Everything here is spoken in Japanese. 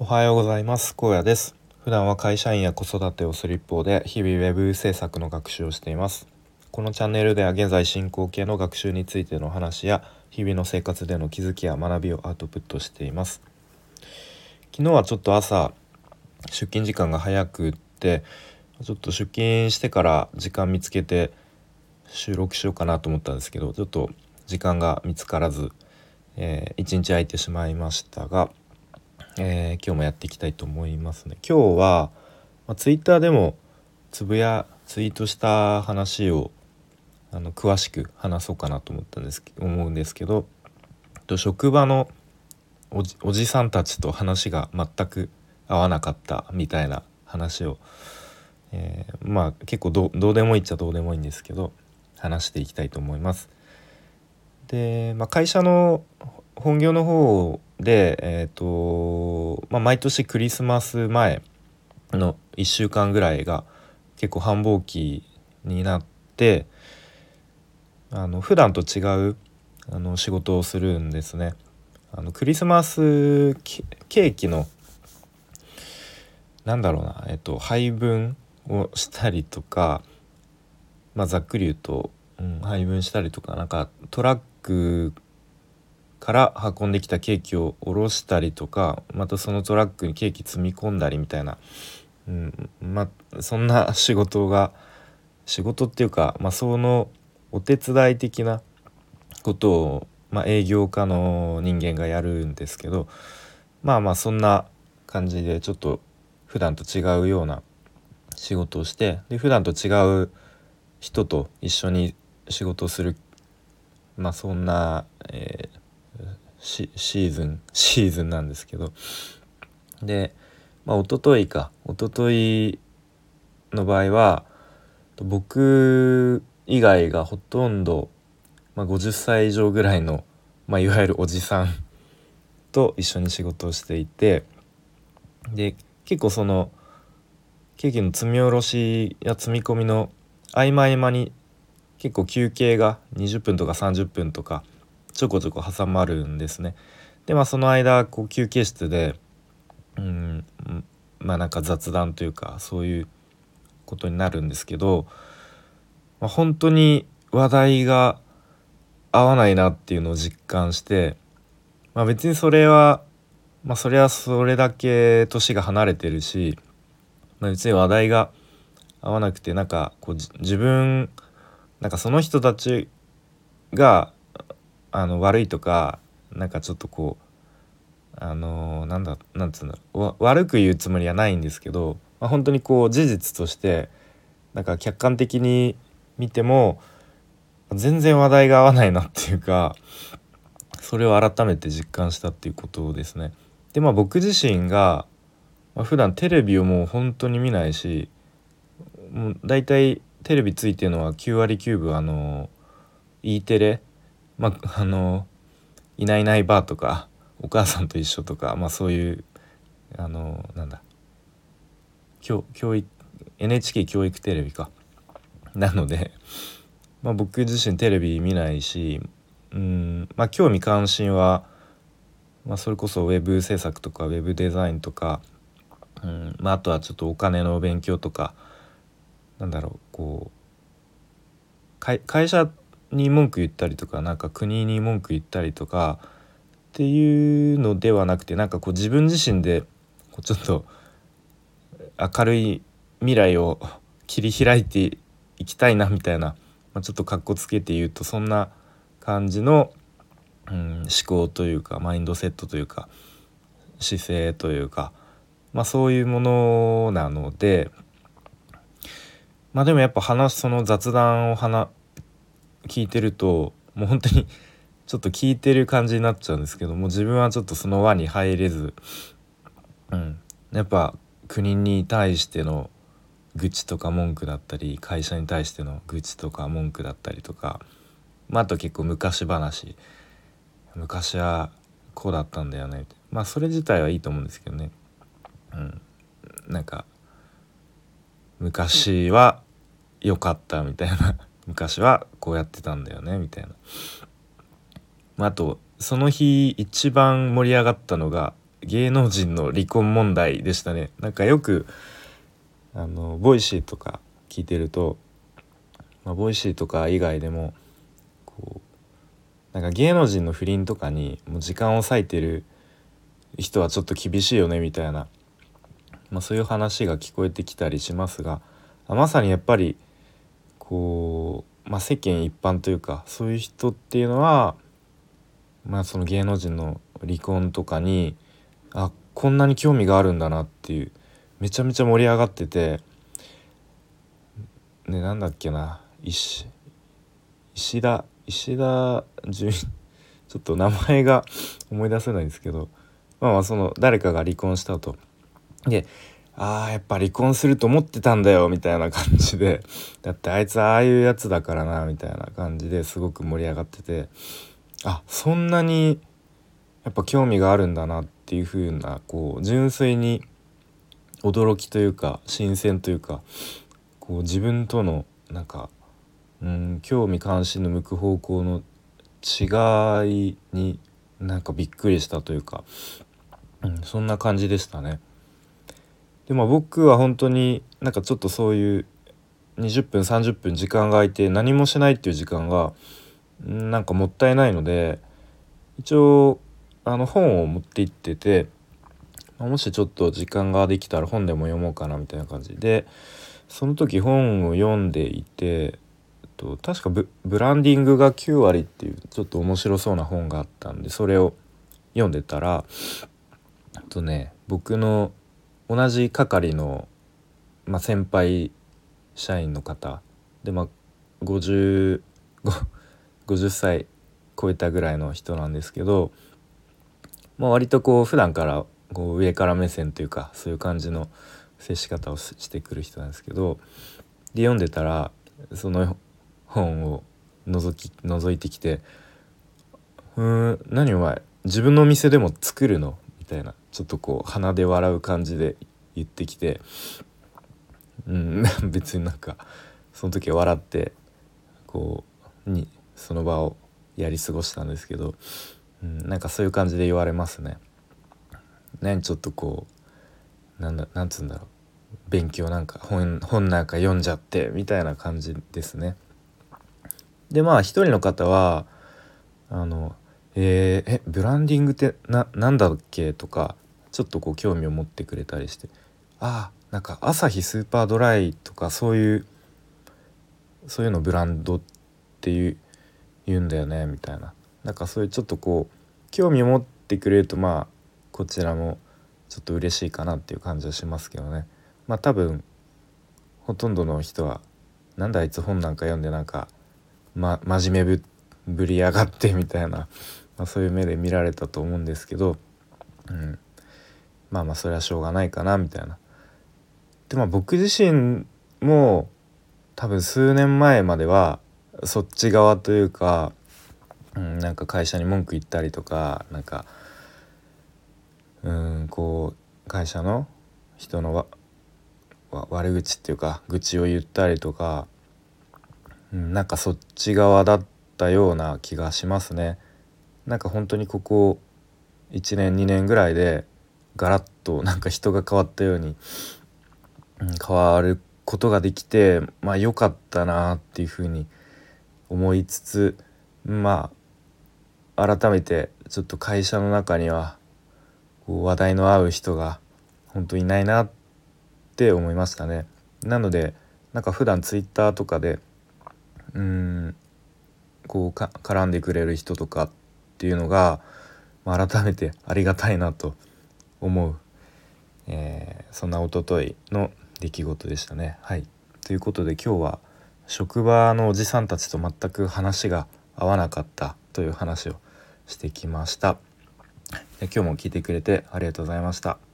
おはようございます。荒野です。普段は会社員や子育てをする一方で日々ウェブ制作の学習をしています。このチャンネルでは現在進行形の学習についての話や日々の生活での気づきや学びをアウトプットしています。昨日はちょっと朝出勤時間が早くってちょっと出勤してから時間見つけて収録しようかなと思ったんですけどちょっと時間が見つからず、えー、一日空いてしまいましたがえー、今日もやっていきたいと思いますね。今日は、まあ、ツイッターでもつぶやツイートした話をあの詳しく話そうかなと思ったんです思うんですけどと職場のおじおじさんたちと話が全く合わなかったみたいな話を、えー、まあ結構どうでもいいっちゃどうでもいいんですけど話していきたいと思います。で、まあ、会社の本業の方で、えーとまあ、毎年クリスマス前の1週間ぐらいが結構繁忙期になってあの普段と違うあの仕事をするんですね。あのクリスマスケーキのなんだろうな、えっと、配分をしたりとか、まあ、ざっくり言うと、うん、配分したりとかなんかトラックから運んできたケーキを下ろしたりとかまたそのトラックにケーキ積み込んだりみたいな、うん、まあそんな仕事が仕事っていうか、まあ、そのお手伝い的なことを、まあ、営業家の人間がやるんですけどまあまあそんな感じでちょっと普段と違うような仕事をしてで普段と違う人と一緒に仕事をするまあそんな、えーシーズンシーズンなんですけど。でまあ一昨日か。一昨日の場合は僕以外がほとんど、まあ、50歳以上ぐらいの、まあ、いわゆるおじさん と一緒に仕事をしていて。で結構そのケーキの積み下ろしや積み込みの合間合間に結構休憩が20分とか30分とかちょこちょこ挟まるんですね。でまあその間こう休憩室でうんまあなんか雑談というかそういうことになるんですけど、まあ、本当に話題が合わないなっていうのを実感して、まあ、別にそれはまあそれはそれだけ年が離れてるし、まあ、別に話題が合わなくてなんかこう自分なんかその人たちがあの悪いとかなんかちょっとこうあのなんだなんつうんだろう悪く言うつもりはないんですけど、まあ、本当にこう事実としてなんか客観的に見ても全然話題が合わないなっていうかそれを改めて実感したっていうことですね。でまあ僕自身が、まあ、普段テレビをもう本当に見ないしもう大体テレビついてるのは9割9分あの E テレまああの「いないいないばあ」とか「お母さんと一緒」とか、まあ、そういうあのなんだ教教育 NHK 教育テレビか。なので、まあ、僕自身テレビ見ないしうんまあ興味関心は、まあ、それこそウェブ制作とかウェブデザインとか、うんまあ、あとはちょっとお金の勉強とかなんだろうこう会社に文句言ったりとかなんか国に文句言ったりとかっていうのではなくてなんかこう自分自身でこうちょっと明るい未来を切り開いていきたいなみたいな、まあ、ちょっとかっこつけて言うとそんな感じの、うん、思考というかマインドセットというか姿勢というか、まあ、そういうものなのでまあでもやっぱ話その雑談を話聞いてるともう本当に ちょっと聞いてる感じになっちゃうんですけども自分はちょっとその輪に入れず、うん、やっぱ国に対しての愚痴とか文句だったり会社に対しての愚痴とか文句だったりとか、まあ、あと結構昔話。昔はこうだったんだよね。まあそれ自体はいいと思うんですけどね、うん、なんか昔は良かったみたいな。昔はこうやってたんだよねみたいな。まあ、あとその日一番盛り上がったのが芸能人の離婚問題でしたねなんかよくあの Voicy とか聞いてると、まあ、 Voicy とか以外でもこうなんか芸能人の不倫とかにもう時間を割いてる人はちょっと厳しいよねみたいな、まあ、そういう話が聞こえてきたりしますがまさにやっぱりこう、まあ、世間一般というかそういう人っていうのは、まあ、その芸能人の離婚とかにあこんなに興味があるんだなっていうめちゃめちゃ盛り上がっててねなんだっけな石石田石田純 ちょっと名前が思い出せないんですけどまあまあその誰かが離婚したと。でああやっぱ離婚すると思ってたんだよみたいな感じで。だってあいつああいうやつだからなみたいな感じですごく盛り上がってて。あそんなにやっぱ興味があるんだなっていう風なこう純粋に驚きというか新鮮というかこう自分とのなんかうん興味関心の向く方向の違いになんかびっくりしたというか、うん、そんな感じでしたね。でも僕は本当になんかちょっとそういう20分30分時間が空いて何もしないっていう時間がなんかもったいないので一応あの本を持って行っててもしちょっと時間ができたら本でも読もうかなみたいな感じでその時本を読んでいてと確かブブランディングが9割っていうちょっと面白そうな本があったんでそれを読んでたらとね僕の同じ係の、まあ、先輩社員の方でまあ50 50歳超えたぐらいの人なんですけど、まあ、割とこう普段からこう上から目線というかそういう感じの接し方をしてくる人なんですけどで読んでたらその本を覗き覗いてきて「うん何お前自分のお店でも作るの?」たいなちょっとこう鼻で笑う感じで言ってきてうん 別になんかその時は笑ってこうにその場をやり過ごしたんですけど、うん、なんかそういう感じで言われますね。ねちょっとこうなんだなんつうんだろう勉強なんか本本なんか読んじゃってみたいな感じですね。でまあ一人の方はあのえー、えブランディングってな何だっけとかちょっとこう興味を持ってくれたりして。あなんか朝日スーパードライとかそういうそういうのブランドっていう言うんだよねみたいな。なんかそういうちょっとこう興味を持ってくれるとまあこちらもちょっと嬉しいかなっていう感じはしますけどね。まあ多分ほとんどの人はなんだあいつ本なんか読んでなんか、ま、真面目ぶりやがってみたいな、まあ、そういう目で見られたと思うんですけど、うん、まあまあそれはしょうがないかなみたいな。でまあ僕自身も多分数年前まではそっち側というか、うん、なんか会社に文句言ったりとかなんかうんこう会社の人のわ悪口っていうか愚痴を言ったりとか、うん、なんかそっち側だったような気がしますね。なんか本当にここ1年2年ぐらいでガラッとなんか人が変わったように、うん、変わることができてまあ良かったなっていうふうに思いつつまあ改めてちょっと会社の中にはこう話題の合う人が本当いないなって思いましたね。なのでなんか普段ツイッターとかでうんこうか絡んでくれる人とかっていうのが、まあ、改めてありがたいなと思う、えー、そんな一昨日の出来事でしたね。はい、ということで今日は職場のおじさんたちと全く話が合わなかったという話をしてきました。今日も聞いてくれてありがとうございました。